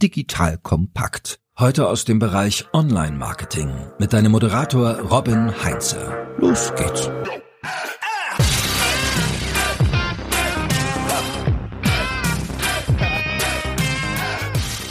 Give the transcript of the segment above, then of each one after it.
digital kompakt. Heute aus dem Bereich Online-Marketing mit deinem Moderator Robin Heinze. Los geht's.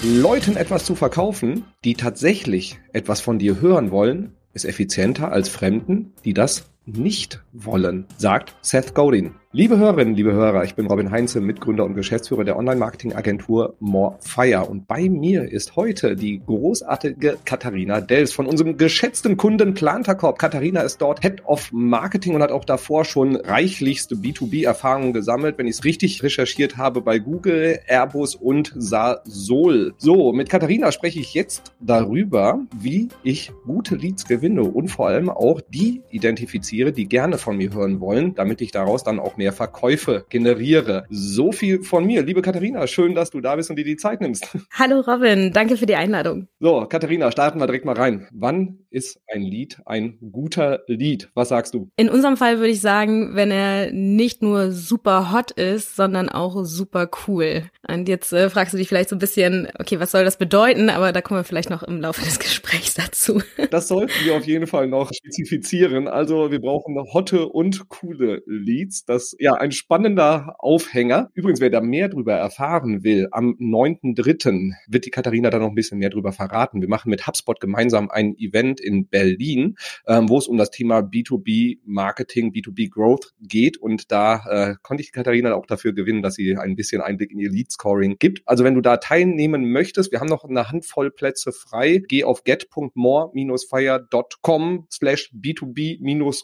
Leuten etwas zu verkaufen, die tatsächlich etwas von dir hören wollen, ist effizienter als Fremden, die das nicht wollen, sagt Seth Godin. Liebe Hörerinnen, liebe Hörer, ich bin Robin Heinze, Mitgründer und Geschäftsführer der Online-Marketing-Agentur Morefire. Und bei mir ist heute die großartige Katharina Dels von unserem geschätzten Kunden Planterkorb. Katharina ist dort Head of Marketing und hat auch davor schon reichlichste B2B-Erfahrungen gesammelt, wenn ich es richtig recherchiert habe, bei Google, Airbus und Sasol. So, mit Katharina spreche ich jetzt darüber, wie ich gute Leads gewinne und vor allem auch die identifiziere, die gerne von mir hören wollen, damit ich daraus dann auch mehr Verkäufe generiere. So viel von mir. Liebe Katharina, schön, dass du da bist und dir die Zeit nimmst. Hallo Robin, danke für die Einladung. So, Katharina, starten wir direkt mal rein. Wann ist ein Lied ein guter Lied? Was sagst du? In unserem Fall würde ich sagen, wenn er nicht nur super hot ist, sondern auch super cool. Und jetzt äh, fragst du dich vielleicht so ein bisschen, okay, was soll das bedeuten? Aber da kommen wir vielleicht noch im Laufe des Gesprächs dazu. Das sollten wir auf jeden Fall noch spezifizieren. Also wir brauchen hotte und coole Leads. Das ja ein spannender Aufhänger. Übrigens, wer da mehr drüber erfahren will, am 9.3. wird die Katharina da noch ein bisschen mehr drüber verraten. Wir machen mit HubSpot gemeinsam ein Event in Berlin, ähm, wo es um das Thema B2B Marketing, B2B Growth geht. Und da äh, konnte ich Katharina auch dafür gewinnen, dass sie ein bisschen Einblick in ihr Lead Scoring gibt. Also wenn du da teilnehmen möchtest, wir haben noch eine Handvoll Plätze frei. Geh auf get.more-fire.com slash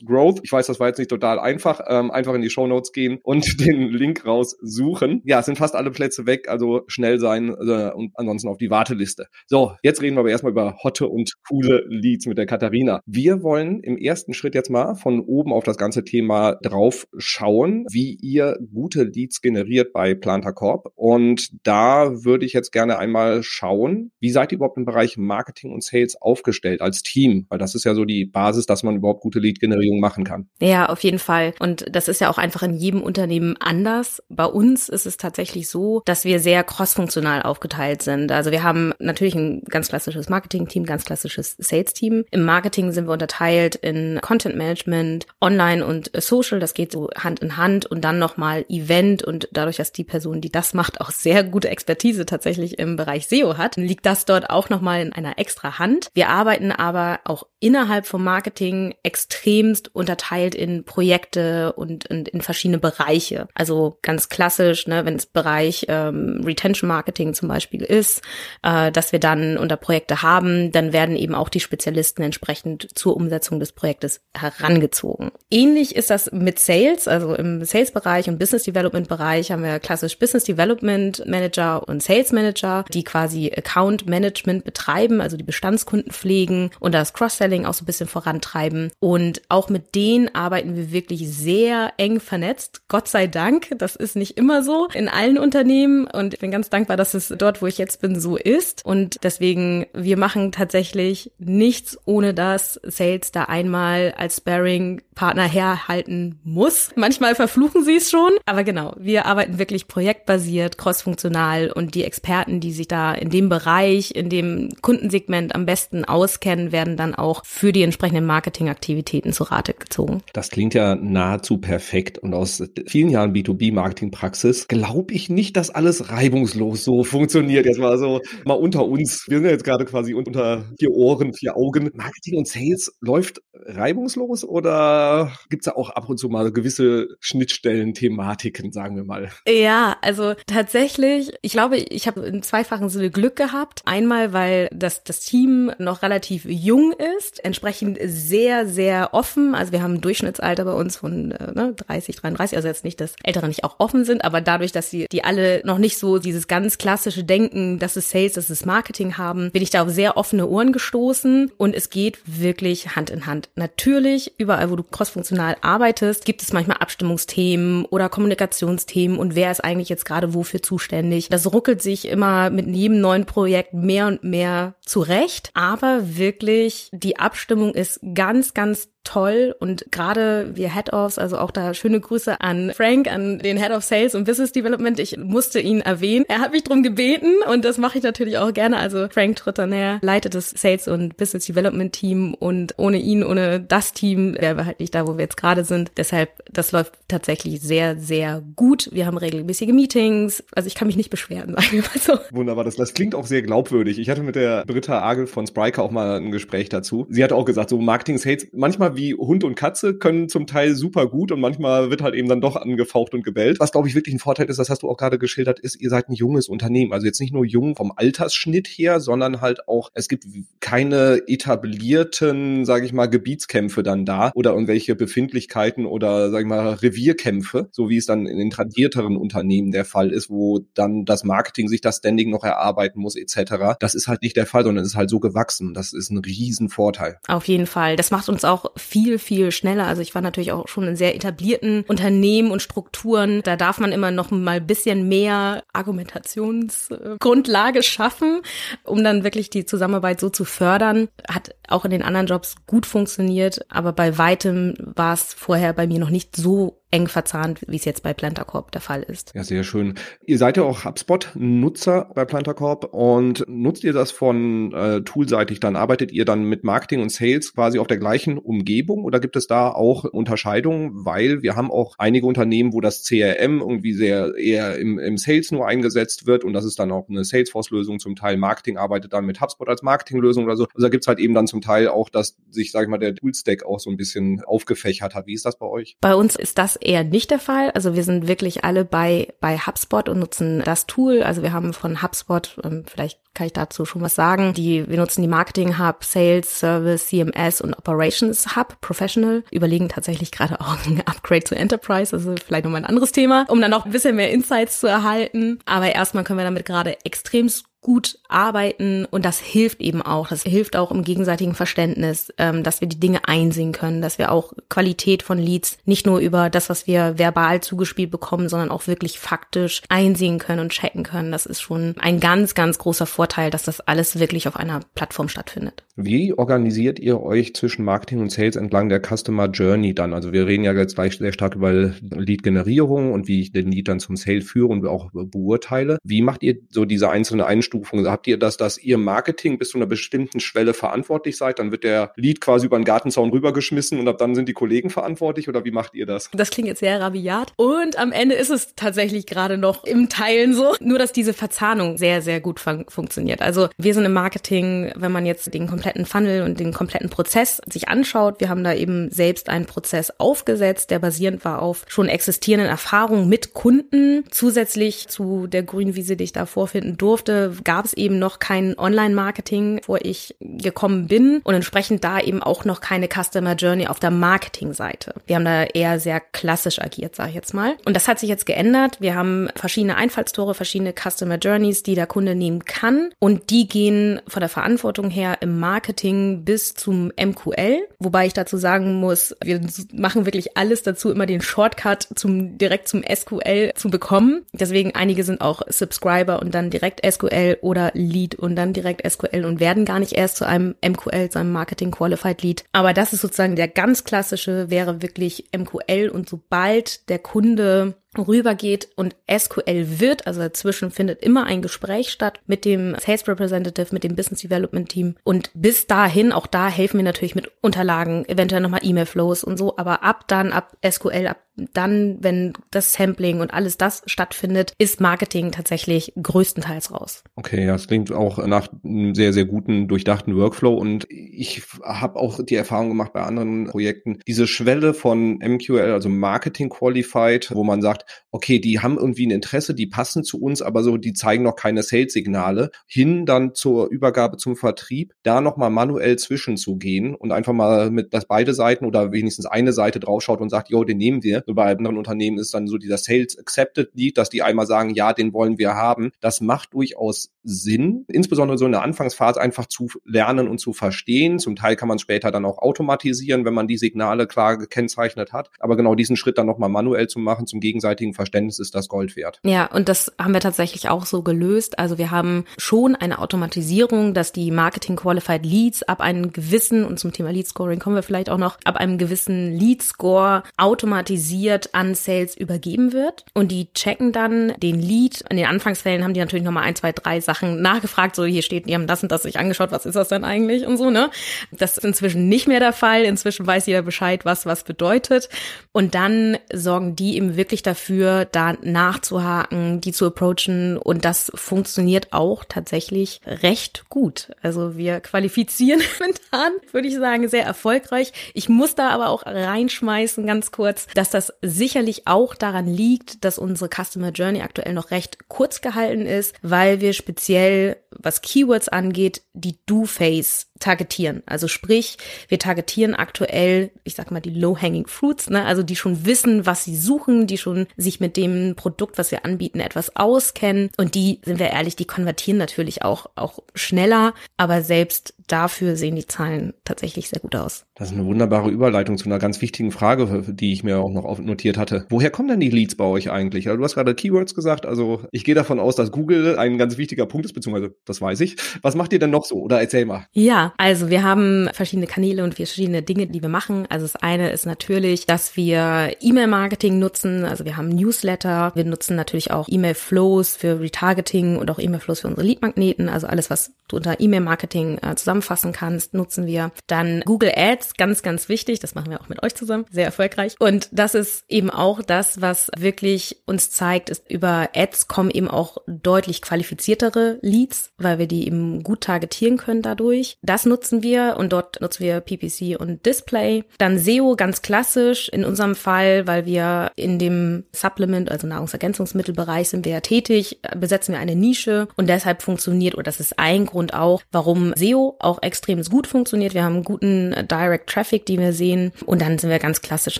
B2B-growth. Ich weiß, das war jetzt nicht total einfach. Ähm, einfach in die Show Notes gehen und den Link raussuchen. Ja, es sind fast alle Plätze weg, also schnell sein äh, und ansonsten auf die Warteliste. So, jetzt reden wir aber erstmal über hotte und coole Leads mit der Katharina. Wir wollen im ersten Schritt jetzt mal von oben auf das ganze Thema drauf schauen, wie ihr gute Leads generiert bei Planter Corp. Und da würde ich jetzt gerne einmal schauen, wie seid ihr überhaupt im Bereich Marketing und Sales aufgestellt als Team? Weil das ist ja so die Basis, dass man überhaupt gute Lead-Generierung machen kann. Ja, auf jeden Fall. Und das ist ja auch einfach in jedem Unternehmen anders. Bei uns ist es tatsächlich so, dass wir sehr crossfunktional aufgeteilt sind. Also wir haben natürlich ein ganz klassisches Marketing-Team, ganz klassisches Sales-Team. Im Marketing sind wir unterteilt in Content Management, Online und Social. Das geht so Hand in Hand und dann nochmal Event und dadurch, dass die Person, die das macht, auch sehr gute Expertise tatsächlich im Bereich SEO hat, liegt das dort auch nochmal in einer extra Hand. Wir arbeiten aber auch innerhalb vom Marketing extremst unterteilt in Projekte und, und in verschiedene Bereiche. Also ganz klassisch, ne, wenn es Bereich ähm, Retention Marketing zum Beispiel ist, äh, dass wir dann unter Projekte haben, dann werden eben auch die Spezialisten entsprechend zur Umsetzung des Projektes herangezogen. Ähnlich ist das mit Sales, also im Sales-Bereich und Business Development-Bereich haben wir klassisch Business Development Manager und Sales Manager, die quasi Account Management betreiben, also die Bestandskunden pflegen und das Cross-Selling auch so ein bisschen vorantreiben. Und auch mit denen arbeiten wir wirklich sehr eng vernetzt. Gott sei Dank. Das ist nicht immer so in allen Unternehmen. Und ich bin ganz dankbar, dass es dort, wo ich jetzt bin, so ist. Und deswegen, wir machen tatsächlich nichts, ohne dass Sales da einmal als Sparring-Partner herhalten muss. Manchmal verfluchen sie es schon. Aber genau, wir arbeiten wirklich projektbasiert, crossfunktional und die Experten, die sich da in dem Bereich, in dem Kundensegment am besten auskennen, werden dann auch für die entsprechenden Marketingaktivitäten zu Rate gezogen. Das klingt ja nahezu perfekt und aus vielen Jahren B2B-Marketing-Praxis glaube ich nicht, dass alles reibungslos so funktioniert. Jetzt mal so mal unter uns. Wir sind jetzt gerade quasi unter vier Ohren, vier Augen. Marketing und Sales läuft reibungslos oder gibt es da auch ab und zu mal gewisse Schnittstellen, Thematiken, sagen wir mal? Ja, also tatsächlich, ich glaube, ich habe in zweifachen Sinne Glück gehabt. Einmal, weil das, das Team noch relativ jung ist, entsprechend sehr, sehr offen. Also wir haben ein Durchschnittsalter bei uns von äh, ne, 30, 33, also jetzt nicht, dass Ältere nicht auch offen sind, aber dadurch, dass sie die alle noch nicht so dieses ganz klassische Denken, das ist Sales, das ist Marketing haben, bin ich da auf sehr offene Ohren gestoßen und es geht wirklich Hand in Hand. Natürlich, überall, wo du crossfunktional arbeitest, gibt es manchmal Abstimmungsthemen oder Kommunikationsthemen und wer ist eigentlich jetzt gerade wofür zuständig. Das ruckelt sich immer mit jedem neuen Projekt mehr und mehr zurecht, aber wirklich die Abstimmung ist ganz, ganz toll und gerade wir Head-Offs, also auch da schöne Grüße an Frank, an den Head of Sales und Business Development. Ich musste ihn erwähnen. Er hat mich drum gebeten und das mache ich natürlich auch gerne. Also Frank Tritterner leitet das Sales und Business Development Team und ohne ihn, ohne das Team wären wir halt nicht da, wo wir jetzt gerade sind. Deshalb, das läuft tatsächlich sehr, sehr gut. Wir haben regelmäßige Meetings. Also ich kann mich nicht beschweren, sagen wir mal so. Wunderbar, das, das klingt auch sehr glaubwürdig. Ich hatte mit der Britta Agel von Spriker auch mal ein Gespräch dazu. Sie hat auch gesagt, so Marketing Sales, manchmal wie Hund und Katze können zum Teil super gut und manchmal wird halt eben dann doch angefaucht und gebellt. Was glaube ich wirklich ein Vorteil ist, das hast du auch gerade geschildert, ist, ihr seid ein junges Unternehmen. Also jetzt nicht nur jung vom Altersschnitt her, sondern halt auch, es gibt keine etablierten, sage ich mal, Gebietskämpfe dann da oder irgendwelche Befindlichkeiten oder, sage ich mal, Revierkämpfe, so wie es dann in den tradierteren Unternehmen der Fall ist, wo dann das Marketing sich das Standing noch erarbeiten muss etc. Das ist halt nicht der Fall, sondern es ist halt so gewachsen. Das ist ein Riesenvorteil. Auf jeden Fall. Das macht uns auch viel, viel schneller. Also ich war natürlich auch schon in sehr etablierten Unternehmen und Strukturen. Da darf man immer noch mal ein bisschen mehr Argumentationsgrundlage schaffen, um dann wirklich die Zusammenarbeit so zu fördern. Hat auch in den anderen Jobs gut funktioniert, aber bei weitem war es vorher bei mir noch nicht so eng verzahnt, wie es jetzt bei Plantercorp der Fall ist. Ja, sehr schön. Ihr seid ja auch HubSpot-Nutzer bei Plantercorp und nutzt ihr das von äh, toolseitig dann? Arbeitet ihr dann mit Marketing und Sales quasi auf der gleichen Umgebung oder gibt es da auch Unterscheidungen? Weil wir haben auch einige Unternehmen, wo das CRM irgendwie sehr eher im, im Sales nur eingesetzt wird und das ist dann auch eine Salesforce-Lösung. Zum Teil Marketing arbeitet dann mit HubSpot als Marketinglösung oder so. Also da gibt's halt eben dann zum Teil auch, dass sich, sag ich mal, der Toolstack auch so ein bisschen aufgefächert hat. Wie ist das bei euch? Bei uns ist das eher nicht der Fall. Also wir sind wirklich alle bei, bei HubSpot und nutzen das Tool. Also wir haben von HubSpot, ähm, vielleicht kann ich dazu schon was sagen, die, wir nutzen die Marketing Hub, Sales, Service, CMS und Operations Hub, Professional, überlegen tatsächlich gerade auch ein Upgrade zu Enterprise, also vielleicht nochmal ein anderes Thema, um dann noch ein bisschen mehr Insights zu erhalten. Aber erstmal können wir damit gerade extrem gut arbeiten und das hilft eben auch. Das hilft auch im gegenseitigen Verständnis, ähm, dass wir die Dinge einsehen können, dass wir auch Qualität von Leads nicht nur über das, was wir verbal zugespielt bekommen, sondern auch wirklich faktisch einsehen können und checken können. Das ist schon ein ganz, ganz großer Vorteil, dass das alles wirklich auf einer Plattform stattfindet. Wie organisiert ihr euch zwischen Marketing und Sales entlang der Customer Journey dann? Also wir reden ja jetzt gleich sehr stark über Lead-Generierung und wie ich den Lead dann zum Sale führe und auch beurteile. Wie macht ihr so diese einzelne Einstellung Abstufung? Habt ihr das, dass ihr Marketing bis zu einer bestimmten Schwelle verantwortlich seid? Dann wird der Lead quasi über den Gartenzaun rübergeschmissen und ab dann sind die Kollegen verantwortlich oder wie macht ihr das? Das klingt jetzt sehr rabiat und am Ende ist es tatsächlich gerade noch im Teilen so, nur dass diese Verzahnung sehr, sehr gut fun funktioniert. Also wir sind im Marketing, wenn man jetzt den kompletten Funnel und den kompletten Prozess sich anschaut, wir haben da eben selbst einen Prozess aufgesetzt, der basierend war auf schon existierenden Erfahrungen mit Kunden. Zusätzlich zu der Grünwiese, die ich da vorfinden durfte, gab es eben noch kein Online-Marketing, wo ich gekommen bin und entsprechend da eben auch noch keine Customer Journey auf der Marketing-Seite. Wir haben da eher sehr klassisch agiert, sage ich jetzt mal. Und das hat sich jetzt geändert. Wir haben verschiedene Einfallstore, verschiedene Customer Journeys, die der Kunde nehmen kann und die gehen von der Verantwortung her im Marketing bis zum MQL, wobei ich dazu sagen muss, wir machen wirklich alles dazu, immer den Shortcut zum direkt zum SQL zu bekommen. Deswegen einige sind auch Subscriber und dann direkt SQL oder Lead und dann direkt SQL und werden gar nicht erst zu einem MQL, zu einem Marketing Qualified Lead. Aber das ist sozusagen der ganz klassische, wäre wirklich MQL und sobald der Kunde rübergeht und SQL wird, also dazwischen findet immer ein Gespräch statt mit dem Sales Representative, mit dem Business Development Team. Und bis dahin, auch da helfen wir natürlich mit Unterlagen, eventuell nochmal E-Mail-Flows und so, aber ab dann, ab SQL, ab dann, wenn das Sampling und alles das stattfindet, ist Marketing tatsächlich größtenteils raus. Okay, ja, das klingt auch nach einem sehr, sehr guten, durchdachten Workflow. Und ich habe auch die Erfahrung gemacht bei anderen Projekten, diese Schwelle von MQL, also Marketing Qualified, wo man sagt, okay, die haben irgendwie ein Interesse, die passen zu uns, aber so, die zeigen noch keine Sales-Signale, hin dann zur Übergabe zum Vertrieb, da nochmal manuell zwischenzugehen und einfach mal mit, dass beide Seiten oder wenigstens eine Seite draufschaut und sagt, jo, den nehmen wir. So bei anderen Unternehmen ist dann so dieser Sales Accepted Lead, dass die einmal sagen, ja, den wollen wir haben. Das macht durchaus Sinn, insbesondere so in der Anfangsphase einfach zu lernen und zu verstehen. Zum Teil kann man später dann auch automatisieren, wenn man die Signale klar gekennzeichnet hat. Aber genau diesen Schritt dann nochmal manuell zu machen, zum gegenseitigen gegenseitigen Verständnis ist das Gold wert. Ja, und das haben wir tatsächlich auch so gelöst. Also wir haben schon eine Automatisierung, dass die Marketing Qualified Leads ab einem gewissen, und zum Thema Lead Scoring kommen wir vielleicht auch noch, ab einem gewissen Lead Score automatisiert an Sales übergeben wird. Und die checken dann den Lead. In den Anfangsfällen haben die natürlich nochmal ein, zwei, drei Sachen nachgefragt. So, hier steht, die haben das und das sich angeschaut. Was ist das denn eigentlich? Und so, ne? Das ist inzwischen nicht mehr der Fall. Inzwischen weiß jeder Bescheid, was was bedeutet. Und dann sorgen die eben wirklich dafür, da nachzuhaken, die zu approachen. Und das funktioniert auch tatsächlich recht gut. Also wir qualifizieren momentan, würde ich sagen, sehr erfolgreich. Ich muss da aber auch reinschmeißen, ganz kurz, dass das sicherlich auch daran liegt, dass unsere Customer Journey aktuell noch recht kurz gehalten ist, weil wir speziell, was Keywords angeht, die Do-Face targetieren. Also sprich, wir targetieren aktuell, ich sag mal, die low-hanging fruits, ne? also die schon wissen, was sie suchen, die schon sich mit dem Produkt, was wir anbieten, etwas auskennen. Und die, sind wir ehrlich, die konvertieren natürlich auch, auch schneller, aber selbst dafür sehen die Zahlen tatsächlich sehr gut aus. Das ist eine wunderbare Überleitung zu einer ganz wichtigen Frage, die ich mir auch noch notiert hatte. Woher kommen denn die Leads bei euch eigentlich? Also du hast gerade Keywords gesagt, also ich gehe davon aus, dass Google ein ganz wichtiger Punkt ist, beziehungsweise das weiß ich. Was macht ihr denn noch so? Oder erzähl mal. Ja, also wir haben verschiedene Kanäle und verschiedene Dinge, die wir machen. Also das eine ist natürlich, dass wir E-Mail-Marketing nutzen. Also wir haben Newsletter. Wir nutzen natürlich auch E-Mail-Flows für Retargeting und auch E-Mail-Flows für unsere Lead-Magneten. Also alles, was du unter E-Mail-Marketing äh, zusammenfassen kannst, nutzen wir. Dann Google Ads, ganz, ganz wichtig. Das machen wir auch mit euch zusammen. Sehr erfolgreich. Und das ist eben auch das, was wirklich uns zeigt, ist über Ads kommen eben auch deutlich qualifiziertere Leads, weil wir die eben gut targetieren können dadurch. Das nutzen wir und dort nutzen wir PPC und Display. Dann SEO ganz klassisch in unserem Fall, weil wir in dem Supplement, also Nahrungsergänzungsmittelbereich sind wir ja tätig, besetzen wir eine Nische und deshalb funktioniert, oder das ist ein Grund auch, warum SEO auch extrem gut funktioniert. Wir haben guten Direct Traffic, die wir sehen und dann sind wir ganz klassisch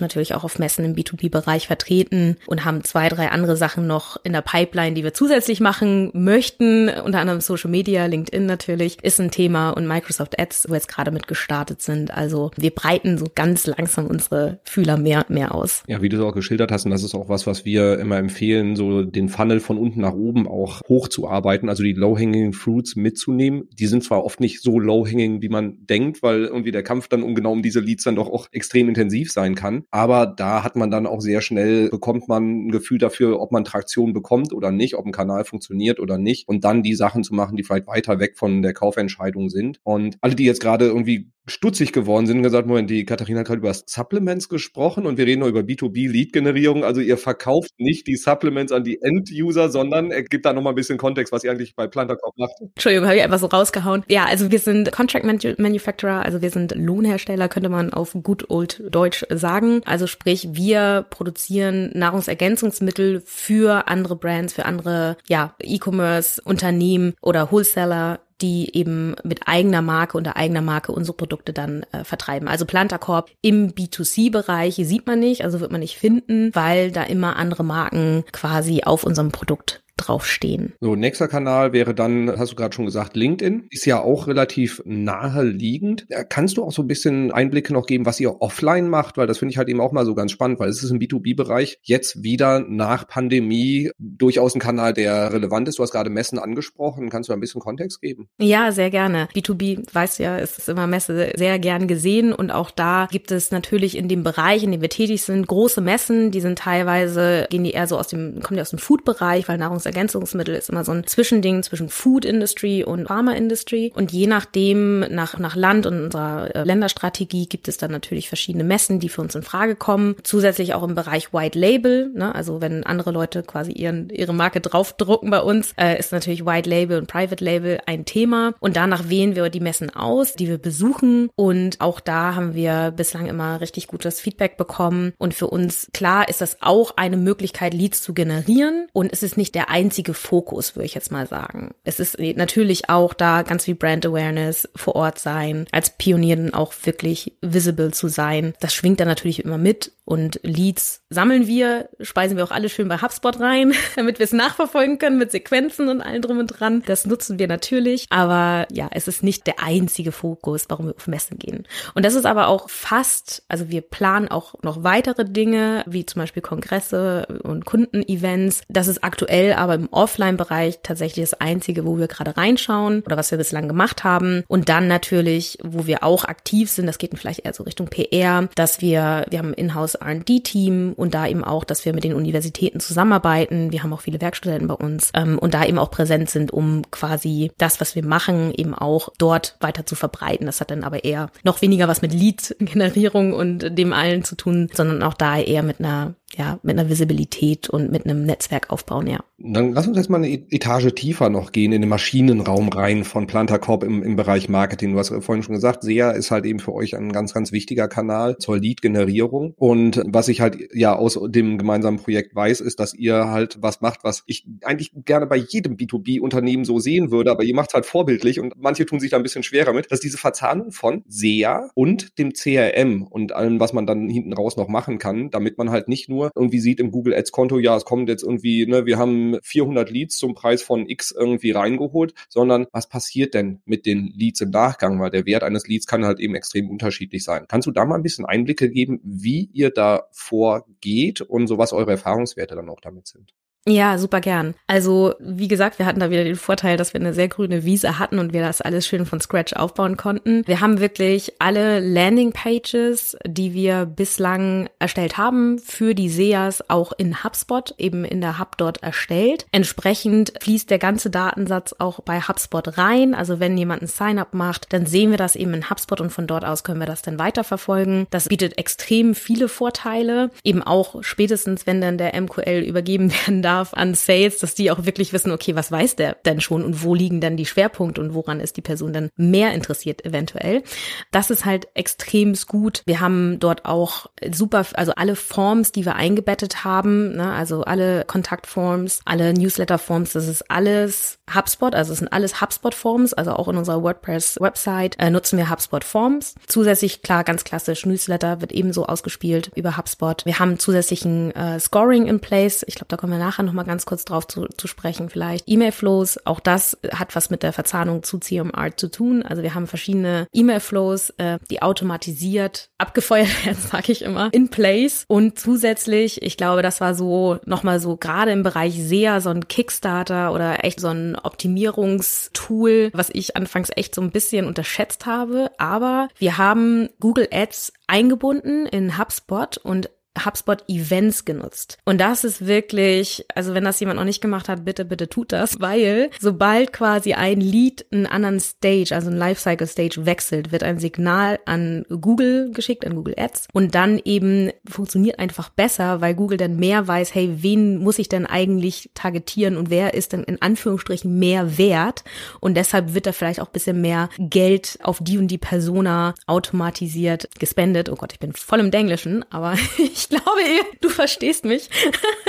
natürlich auch auf Messen im B2B-Bereich vertreten und haben zwei, drei andere Sachen noch in der Pipeline, die wir zusätzlich machen möchten, unter anderem Social Media, LinkedIn natürlich, ist ein Thema und Microsoft Ads, wo jetzt gerade mit gestartet sind. Also wir breiten so ganz langsam unsere Fühler mehr mehr aus. Ja, wie du es auch geschildert hast, und das ist auch was, was wir immer empfehlen, so den Funnel von unten nach oben auch hochzuarbeiten, also die low-hanging fruits mitzunehmen. Die sind zwar oft nicht so low-hanging, wie man denkt, weil irgendwie der Kampf dann um genau um diese Leads dann doch auch extrem intensiv sein kann. Aber da hat man dann auch sehr schnell, bekommt man ein Gefühl dafür, ob man Traktion bekommt oder nicht, ob ein Kanal funktioniert oder nicht. Und dann die Sachen zu machen, die vielleicht weiter weg von der Kaufentscheidung sind. Und alle, die jetzt gerade irgendwie stutzig geworden sind und gesagt, Moment, die Katharina hat gerade über Supplements gesprochen und wir reden nur über B2B-Lead-Generierung. Also ihr verkauft nicht die Supplements an die End-User, sondern er gibt da nochmal ein bisschen Kontext, was ihr eigentlich bei Planterkorb macht. Entschuldigung, habe ich einfach so rausgehauen. Ja, also wir sind Contract Manufacturer, also wir sind Lohnhersteller, könnte man auf gut old Deutsch sagen. Also sprich, wir produzieren Nahrungsergänzungsmittel für andere Brands, für andere, ja, E-Commerce-Unternehmen oder Wholesaler die eben mit eigener Marke unter eigener Marke unsere Produkte dann äh, vertreiben. Also Planterkorb im B2C-Bereich sieht man nicht, also wird man nicht finden, weil da immer andere Marken quasi auf unserem Produkt draufstehen. So, nächster Kanal wäre dann, hast du gerade schon gesagt, LinkedIn. Ist ja auch relativ naheliegend. Kannst du auch so ein bisschen Einblicke noch geben, was ihr offline macht? Weil das finde ich halt eben auch mal so ganz spannend, weil es ist im B2B-Bereich jetzt wieder nach Pandemie durchaus ein Kanal, der relevant ist. Du hast gerade Messen angesprochen. Kannst du ein bisschen Kontext geben? Ja, sehr gerne. B2B, weiß ja, es ist immer Messe sehr gern gesehen und auch da gibt es natürlich in dem Bereich, in dem wir tätig sind, große Messen, die sind teilweise, gehen die eher so aus dem, kommen die aus dem Food-Bereich, weil Nahrungs Nahrungsergänzungsmittel ist immer so ein Zwischending zwischen Food Industry und Pharma Industry. Und je nachdem, nach, nach Land und unserer äh, Länderstrategie gibt es dann natürlich verschiedene Messen, die für uns in Frage kommen. Zusätzlich auch im Bereich White Label, ne? also wenn andere Leute quasi ihren, ihre Marke draufdrucken bei uns, äh, ist natürlich White Label und Private Label ein Thema. Und danach wählen wir die Messen aus, die wir besuchen. Und auch da haben wir bislang immer richtig gutes Feedback bekommen. Und für uns, klar, ist das auch eine Möglichkeit, Leads zu generieren. Und es ist nicht der einzige Fokus, würde ich jetzt mal sagen. Es ist natürlich auch da ganz viel Brand Awareness vor Ort sein, als Pionier auch wirklich visible zu sein. Das schwingt dann natürlich immer mit Und Leads sammeln wir, speisen wir auch alle schön bei HubSpot rein, damit wir es nachverfolgen können mit Sequenzen und allem drum und dran. Das nutzen wir natürlich. Aber ja, es ist nicht der einzige Fokus, warum wir auf Messen gehen. Und das ist aber auch fast, also wir planen auch noch weitere Dinge, wie zum Beispiel Kongresse und Kundenevents. Das ist aktuell aber im Offline-Bereich tatsächlich das einzige, wo wir gerade reinschauen oder was wir bislang gemacht haben. Und dann natürlich, wo wir auch aktiv sind, das geht vielleicht eher so Richtung PR, dass wir, wir haben ein R&D-Team und da eben auch, dass wir mit den Universitäten zusammenarbeiten. Wir haben auch viele Werkstudenten bei uns ähm, und da eben auch präsent sind, um quasi das, was wir machen, eben auch dort weiter zu verbreiten. Das hat dann aber eher noch weniger was mit Lead-Generierung und dem allen zu tun, sondern auch da eher mit einer ja, mit einer Visibilität und mit einem Netzwerk aufbauen, ja. Dann lass uns jetzt mal eine e-, Etage tiefer noch gehen, in den Maschinenraum rein von Planta Corp im, im Bereich Marketing. Du hast vorhin schon gesagt, SEA ist halt eben für euch ein ganz, ganz wichtiger Kanal zur Lead-Generierung. Und was ich halt ja aus dem gemeinsamen Projekt weiß, ist, dass ihr halt was macht, was ich eigentlich gerne bei jedem B2B-Unternehmen so sehen würde, aber ihr macht es halt vorbildlich und manche tun sich da ein bisschen schwerer mit, dass diese Verzahnung von SEA und dem CRM und allem, was man dann hinten raus noch machen kann, damit man halt nicht nur irgendwie sieht im Google Ads Konto, ja, es kommt jetzt irgendwie, ne, wir haben 400 Leads zum Preis von X irgendwie reingeholt, sondern was passiert denn mit den Leads im Nachgang? Weil der Wert eines Leads kann halt eben extrem unterschiedlich sein. Kannst du da mal ein bisschen Einblicke geben, wie ihr da vorgeht und so was eure Erfahrungswerte dann auch damit sind? Ja, super gern. Also, wie gesagt, wir hatten da wieder den Vorteil, dass wir eine sehr grüne Wiese hatten und wir das alles schön von Scratch aufbauen konnten. Wir haben wirklich alle Landing Pages, die wir bislang erstellt haben, für die SEAs auch in HubSpot, eben in der Hub dort erstellt. Entsprechend fließt der ganze Datensatz auch bei HubSpot rein. Also, wenn jemand ein Sign-up macht, dann sehen wir das eben in HubSpot und von dort aus können wir das dann weiterverfolgen. Das bietet extrem viele Vorteile. Eben auch spätestens, wenn dann der MQL übergeben werden darf darf an Sales, dass die auch wirklich wissen, okay, was weiß der denn schon und wo liegen dann die Schwerpunkte und woran ist die Person dann mehr interessiert eventuell. Das ist halt extrem gut. Wir haben dort auch super, also alle Forms, die wir eingebettet haben, ne, also alle Kontaktforms, alle Newsletter-Forms, das ist alles HubSpot, also es sind alles HubSpot-Forms, also auch in unserer WordPress-Website äh, nutzen wir HubSpot-Forms. Zusätzlich, klar, ganz klassisch, Newsletter wird ebenso ausgespielt über HubSpot. Wir haben zusätzlichen äh, Scoring in place. Ich glaube, da kommen wir nachher noch mal ganz kurz drauf zu, zu sprechen vielleicht. E-Mail-Flows, auch das hat was mit der Verzahnung zu CMR zu tun. Also wir haben verschiedene E-Mail-Flows, äh, die automatisiert abgefeuert werden, sage ich immer, in place. Und zusätzlich, ich glaube, das war so nochmal so gerade im Bereich SEA so ein Kickstarter oder echt so ein Optimierungstool, was ich anfangs echt so ein bisschen unterschätzt habe. Aber wir haben Google Ads eingebunden in HubSpot und HubSpot Events genutzt. Und das ist wirklich, also wenn das jemand noch nicht gemacht hat, bitte, bitte tut das, weil sobald quasi ein Lead einen anderen Stage, also ein Lifecycle Stage wechselt, wird ein Signal an Google geschickt, an Google Ads und dann eben funktioniert einfach besser, weil Google dann mehr weiß, hey, wen muss ich denn eigentlich targetieren und wer ist denn in Anführungsstrichen mehr wert und deshalb wird da vielleicht auch bisschen mehr Geld auf die und die Persona automatisiert gespendet. Oh Gott, ich bin voll im Denglischen, aber ich ich glaube, du verstehst mich.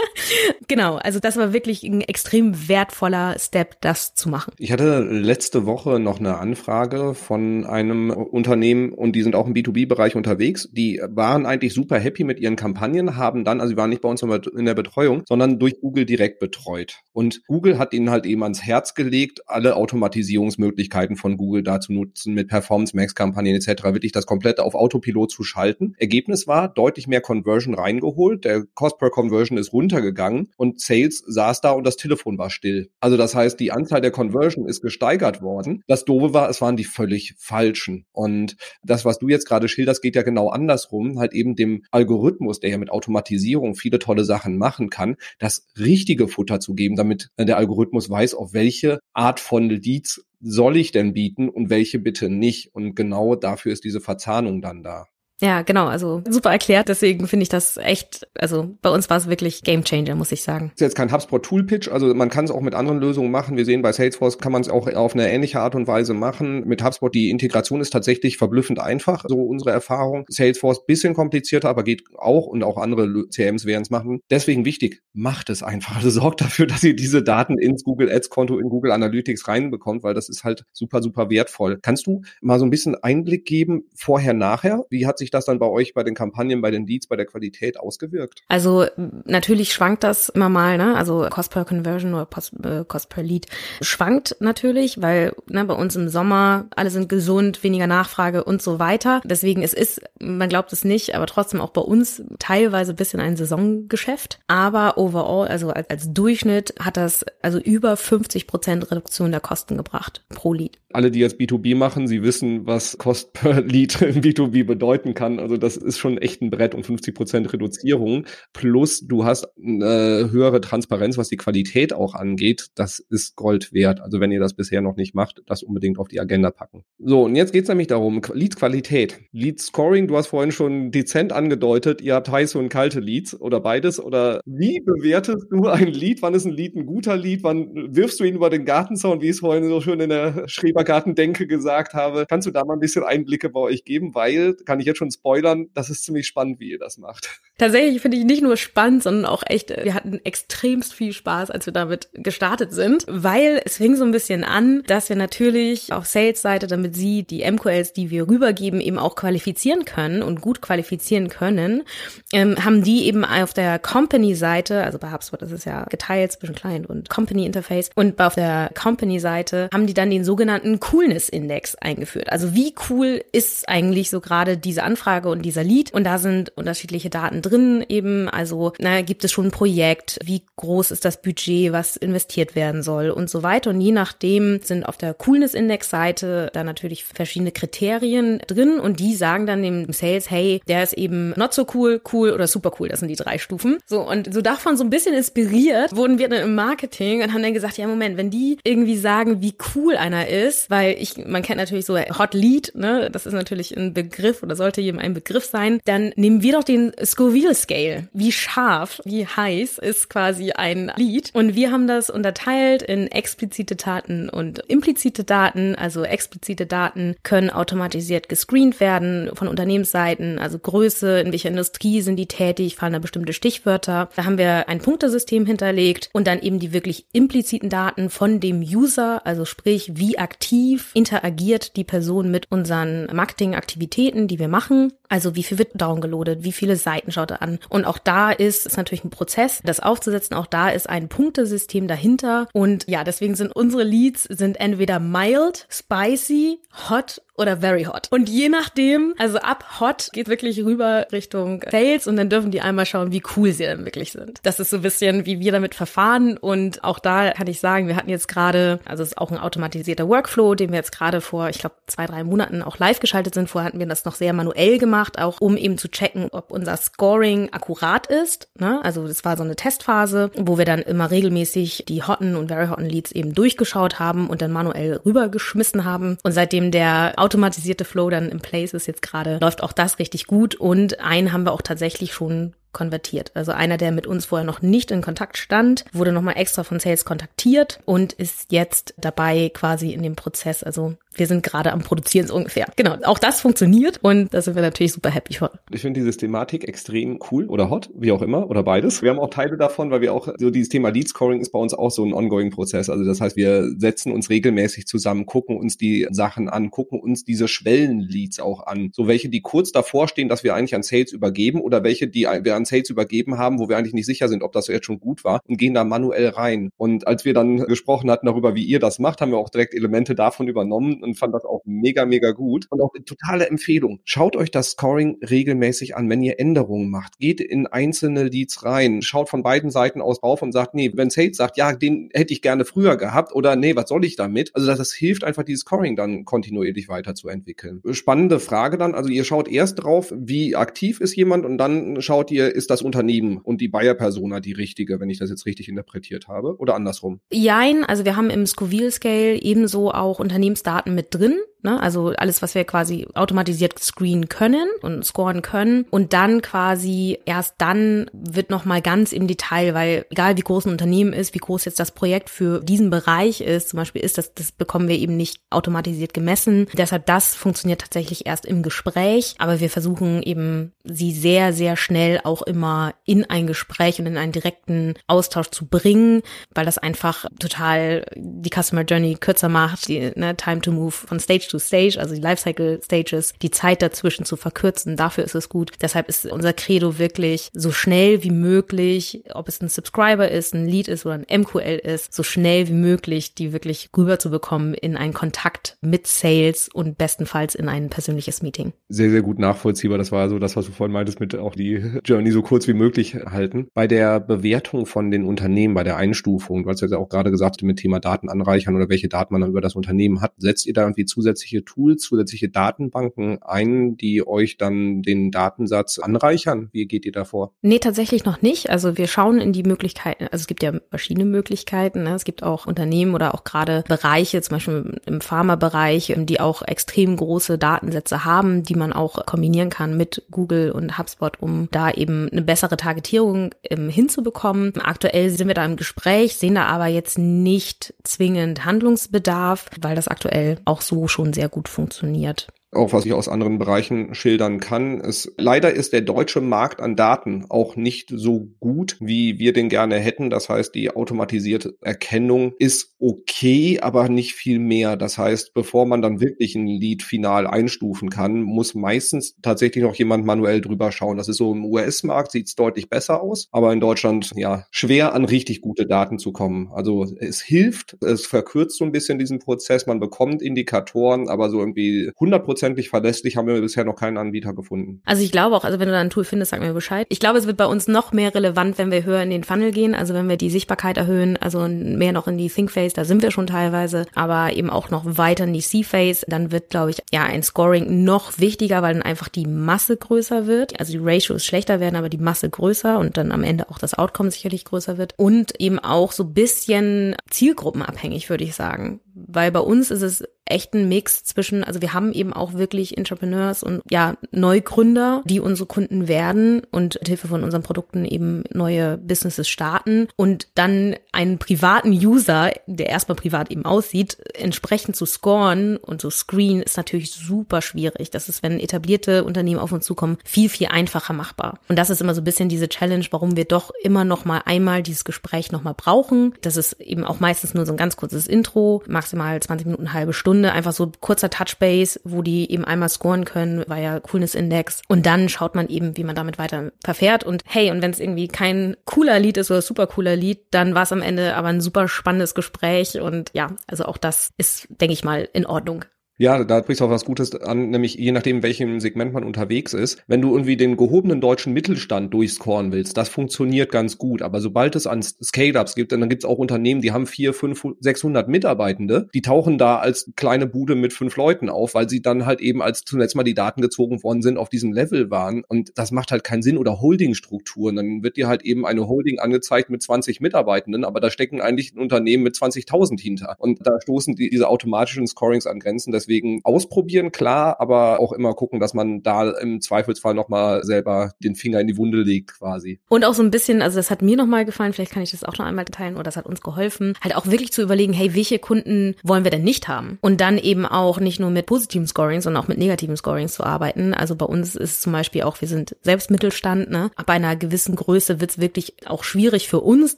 genau, also das war wirklich ein extrem wertvoller Step, das zu machen. Ich hatte letzte Woche noch eine Anfrage von einem Unternehmen und die sind auch im B2B-Bereich unterwegs. Die waren eigentlich super happy mit ihren Kampagnen, haben dann, also sie waren nicht bei uns in der Betreuung, sondern durch Google direkt betreut. Und Google hat ihnen halt eben ans Herz gelegt, alle Automatisierungsmöglichkeiten von Google da zu nutzen, mit Performance Max Kampagnen etc. wirklich das komplette auf Autopilot zu schalten. Ergebnis war deutlich mehr Conversion Conversion reingeholt, der Cost per Conversion ist runtergegangen und Sales saß da und das Telefon war still. Also das heißt, die Anzahl der Conversion ist gesteigert worden. Das Doofe war, es waren die völlig falschen. Und das, was du jetzt gerade schilderst, geht ja genau andersrum, halt eben dem Algorithmus, der ja mit Automatisierung viele tolle Sachen machen kann, das richtige Futter zu geben, damit der Algorithmus weiß, auf welche Art von Leads soll ich denn bieten und welche bitte nicht. Und genau dafür ist diese Verzahnung dann da. Ja, genau, also super erklärt, deswegen finde ich das echt, also bei uns war es wirklich Game Changer, muss ich sagen. Das ist jetzt kein HubSpot Tool Pitch, also man kann es auch mit anderen Lösungen machen. Wir sehen bei Salesforce kann man es auch auf eine ähnliche Art und Weise machen. Mit HubSpot die Integration ist tatsächlich verblüffend einfach, so unsere Erfahrung. Salesforce bisschen komplizierter, aber geht auch und auch andere CMs werden es machen. Deswegen wichtig, macht es einfach. Also sorgt dafür, dass ihr diese Daten ins Google Ads Konto in Google Analytics reinbekommt, weil das ist halt super super wertvoll. Kannst du mal so ein bisschen Einblick geben vorher nachher? Wie hat sich sich das dann bei euch bei den Kampagnen, bei den Leads, bei der Qualität ausgewirkt? Also natürlich schwankt das immer mal, ne? Also Cost per Conversion oder Post, äh, Cost per Lead schwankt natürlich, weil ne, bei uns im Sommer alle sind gesund, weniger Nachfrage und so weiter. Deswegen es ist, man glaubt es nicht, aber trotzdem auch bei uns teilweise ein bisschen ein Saisongeschäft. Aber overall, also als, als Durchschnitt hat das also über 50 Prozent Reduktion der Kosten gebracht pro Lead. Alle, die jetzt B2B machen, sie wissen, was Cost per Lead in B2B bedeuten kann. Also das ist schon echt ein Brett und 50 Prozent Reduzierung. Plus du hast eine höhere Transparenz, was die Qualität auch angeht. Das ist Gold wert. Also wenn ihr das bisher noch nicht macht, das unbedingt auf die Agenda packen. So, und jetzt geht's nämlich darum, Lead-Qualität. Lead-Scoring, du hast vorhin schon dezent angedeutet, ihr habt heiße und kalte Leads oder beides. Oder wie bewertest du ein Lead? Wann ist ein Lead ein guter Lead? Wann wirfst du ihn über den Gartenzaun, wie ich es vorhin so schön in der Schrebergartendenke gesagt habe? Kannst du da mal ein bisschen Einblicke bei euch geben? Weil, kann ich jetzt schon spoilern, das ist ziemlich spannend, wie ihr das macht. Tatsächlich finde ich nicht nur spannend, sondern auch echt, wir hatten extremst viel Spaß, als wir damit gestartet sind, weil es fing so ein bisschen an, dass wir natürlich auf Sales-Seite, damit sie die MQLs, die wir rübergeben, eben auch qualifizieren können und gut qualifizieren können, ähm, haben die eben auf der Company-Seite, also bei HubSpot ist es ja geteilt zwischen Client und Company-Interface, und auf der Company-Seite haben die dann den sogenannten Coolness-Index eingeführt. Also wie cool ist eigentlich so gerade diese Anfrage und dieser Lead? Und da sind unterschiedliche Daten drin eben. Also na, gibt es schon ein Projekt? Wie groß ist das Budget, was investiert werden soll und so weiter. Und je nachdem sind auf der Coolness-Index-Seite da natürlich verschiedene Kriterien drin und die sagen dann dem Sales, hey, der ist eben not so cool, cool oder super cool. Das sind die drei Stufen. So, und so davon so ein bisschen inspiriert wurden wir dann im Marketing und haben dann gesagt, ja, Moment, wenn die irgendwie sagen, wie cool einer ist, weil ich, man kennt natürlich so Hot Lead, ne, das ist natürlich ein Begriff oder sollte jedem ein Begriff sein, dann nehmen wir doch den Scoville Scale. Wie scharf, wie heiß ist quasi ein Lead. Und wir haben das unterteilt in explizite Daten und implizite Daten. Also explizite Daten können automatisiert gescreent werden von Unternehmensseiten, also Größe, in welcher Industrie sind die tätig, fallen da bestimmte Stichwörter. Da haben wir ein Punktesystem hinterlegt und dann eben die wirklich impliziten Daten von dem User, also sprich, wie aktiv interagiert die Person mit unseren Marketingaktivitäten, die wir machen. Also wie viel wird downgeloadet, wie viele Seiten schaut er an. Und auch da ist es natürlich ein Prozess, das aufzusetzen. Auch da ist ein Punktesystem dahinter. Und ja, deswegen sind unsere Leads sind entweder mild, spicy, hot oder very hot. Und je nachdem, also ab hot geht wirklich rüber Richtung Sales und dann dürfen die einmal schauen, wie cool sie dann wirklich sind. Das ist so ein bisschen, wie wir damit verfahren und auch da kann ich sagen, wir hatten jetzt gerade, also es ist auch ein automatisierter Workflow, den wir jetzt gerade vor, ich glaube, zwei, drei Monaten auch live geschaltet sind. Vorher hatten wir das noch sehr manuell gemacht, auch um eben zu checken, ob unser Scoring akkurat ist. Ne? Also das war so eine Testphase, wo wir dann immer regelmäßig die hotten und very hotten Leads eben durchgeschaut haben und dann manuell rübergeschmissen haben. Und seitdem der automatisierte Flow dann in place ist jetzt gerade, läuft auch das richtig gut. Und einen haben wir auch tatsächlich schon konvertiert. Also einer, der mit uns vorher noch nicht in Kontakt stand, wurde nochmal extra von Sales kontaktiert und ist jetzt dabei quasi in dem Prozess. Also wir sind gerade am Produzieren so ungefähr. Genau, auch das funktioniert und da sind wir natürlich super happy von. Ich finde diese Thematik extrem cool oder hot, wie auch immer, oder beides. Wir haben auch Teile davon, weil wir auch, so dieses Thema Lead Scoring ist bei uns auch so ein ongoing Prozess. Also das heißt, wir setzen uns regelmäßig zusammen, gucken uns die Sachen an, gucken uns diese Schwellenleads auch an. So welche, die kurz davor stehen, dass wir eigentlich an Sales übergeben oder welche, die wir an Sales übergeben haben, wo wir eigentlich nicht sicher sind, ob das jetzt schon gut war und gehen da manuell rein. Und als wir dann gesprochen hatten darüber, wie ihr das macht, haben wir auch direkt Elemente davon übernommen und fand das auch mega, mega gut. Und auch eine totale Empfehlung. Schaut euch das Scoring regelmäßig an, wenn ihr Änderungen macht. Geht in einzelne Leads rein. Schaut von beiden Seiten aus drauf und sagt, nee, wenn Sales sagt, ja, den hätte ich gerne früher gehabt oder nee, was soll ich damit? Also das, das hilft einfach, dieses Scoring dann kontinuierlich weiterzuentwickeln. Spannende Frage dann. Also ihr schaut erst drauf, wie aktiv ist jemand und dann schaut ihr, ist das Unternehmen und die Buyer-Persona die richtige, wenn ich das jetzt richtig interpretiert habe oder andersrum? Jein, also wir haben im Scoville Scale ebenso auch Unternehmensdaten mit drin. Ne? Also alles, was wir quasi automatisiert screenen können und scoren können. Und dann quasi erst dann wird nochmal ganz im Detail, weil egal wie groß ein Unternehmen ist, wie groß jetzt das Projekt für diesen Bereich ist, zum Beispiel ist das, das bekommen wir eben nicht automatisiert gemessen. Deshalb das funktioniert tatsächlich erst im Gespräch. Aber wir versuchen eben sie sehr, sehr schnell auch immer in ein Gespräch und in einen direkten Austausch zu bringen, weil das einfach total die Customer Journey kürzer macht, die ne, Time to Move von Stage Stage to Stage, also die Lifecycle Stages, die Zeit dazwischen zu verkürzen. Dafür ist es gut. Deshalb ist unser Credo wirklich so schnell wie möglich, ob es ein Subscriber ist, ein Lead ist oder ein MQL ist, so schnell wie möglich die wirklich rüber zu bekommen in einen Kontakt mit Sales und bestenfalls in ein persönliches Meeting. Sehr, sehr gut nachvollziehbar. Das war so das, was du vorhin meintest, mit auch die Journey so kurz wie möglich halten. Bei der Bewertung von den Unternehmen, bei der Einstufung, du hast ja auch gerade gesagt, mit Thema Daten anreichern oder welche Daten man dann über das Unternehmen hat, setzt ihr da irgendwie zusätzliche Tools, zusätzliche Datenbanken ein, die euch dann den Datensatz anreichern? Wie geht ihr da vor? Nee, tatsächlich noch nicht. Also wir schauen in die Möglichkeiten, also es gibt ja verschiedene Möglichkeiten. Ne? Es gibt auch Unternehmen oder auch gerade Bereiche, zum Beispiel im Pharmabereich, die auch extrem große Datensätze haben, die man auch kombinieren kann mit Google und HubSpot, um da eben eine bessere Targetierung ähm, hinzubekommen. Aktuell sind wir da im Gespräch, sehen da aber jetzt nicht zwingend Handlungsbedarf, weil das aktuell auch so schon sehr gut funktioniert auch was ich aus anderen Bereichen schildern kann. Es, leider ist der deutsche Markt an Daten auch nicht so gut, wie wir den gerne hätten. Das heißt, die automatisierte Erkennung ist okay, aber nicht viel mehr. Das heißt, bevor man dann wirklich ein Lied final einstufen kann, muss meistens tatsächlich noch jemand manuell drüber schauen. Das ist so im US-Markt sieht es deutlich besser aus, aber in Deutschland ja schwer an richtig gute Daten zu kommen. Also es hilft, es verkürzt so ein bisschen diesen Prozess. Man bekommt Indikatoren, aber so irgendwie 100 hundertprozentig verlässlich haben wir bisher noch keinen Anbieter gefunden. Also ich glaube auch, also wenn du da ein Tool findest, sag mir Bescheid. Ich glaube, es wird bei uns noch mehr relevant, wenn wir höher in den Funnel gehen, also wenn wir die Sichtbarkeit erhöhen, also mehr noch in die Think Phase, da sind wir schon teilweise, aber eben auch noch weiter in die C Phase, dann wird, glaube ich, ja, ein Scoring noch wichtiger, weil dann einfach die Masse größer wird. Also die Ratios schlechter werden, aber die Masse größer und dann am Ende auch das Outcome sicherlich größer wird. Und eben auch so bisschen zielgruppenabhängig, würde ich sagen. Weil bei uns ist es echt ein Mix zwischen, also wir haben eben auch wirklich Entrepreneurs und ja, Neugründer, die unsere Kunden werden und mit Hilfe von unseren Produkten eben neue Businesses starten und dann einen privaten User, der erstmal privat eben aussieht, entsprechend zu scoren und zu screen ist natürlich super schwierig. Das ist, wenn etablierte Unternehmen auf uns zukommen, viel, viel einfacher machbar. Und das ist immer so ein bisschen diese Challenge, warum wir doch immer noch mal einmal dieses Gespräch noch mal brauchen. Das ist eben auch meistens nur so ein ganz kurzes Intro, maximal 20 Minuten, halbe Stunde, einfach so kurzer Touchbase, wo die eben einmal scoren können, war ja Coolness Index. Und dann schaut man eben, wie man damit weiter verfährt. Und hey, und wenn es irgendwie kein cooler Lied ist oder super cooler Lied, dann war es am Ende aber ein super spannendes Gespräch. Und ja, also auch das ist, denke ich mal, in Ordnung. Ja, da sprichst du auch was Gutes an, nämlich je nachdem, welchem Segment man unterwegs ist. Wenn du irgendwie den gehobenen deutschen Mittelstand durchscoren willst, das funktioniert ganz gut. Aber sobald es an Scale-Ups gibt, dann gibt es auch Unternehmen, die haben vier, fünf, 600 Mitarbeitende, die tauchen da als kleine Bude mit fünf Leuten auf, weil sie dann halt eben als zuletzt mal die Daten gezogen worden sind, auf diesem Level waren. Und das macht halt keinen Sinn. Oder Holdingstrukturen. Dann wird dir halt eben eine Holding angezeigt mit 20 Mitarbeitenden, aber da stecken eigentlich ein Unternehmen mit 20.000 hinter. Und da stoßen die, diese automatischen Scorings an Grenzen. Das Deswegen ausprobieren, klar, aber auch immer gucken, dass man da im Zweifelsfall nochmal selber den Finger in die Wunde legt quasi. Und auch so ein bisschen, also das hat mir nochmal gefallen, vielleicht kann ich das auch noch einmal teilen oder das hat uns geholfen, halt auch wirklich zu überlegen, hey, welche Kunden wollen wir denn nicht haben? Und dann eben auch nicht nur mit positiven Scorings, sondern auch mit negativen Scorings zu arbeiten. Also bei uns ist zum Beispiel auch, wir sind selbst Mittelstand, ne? Ab einer gewissen Größe wird es wirklich auch schwierig für uns,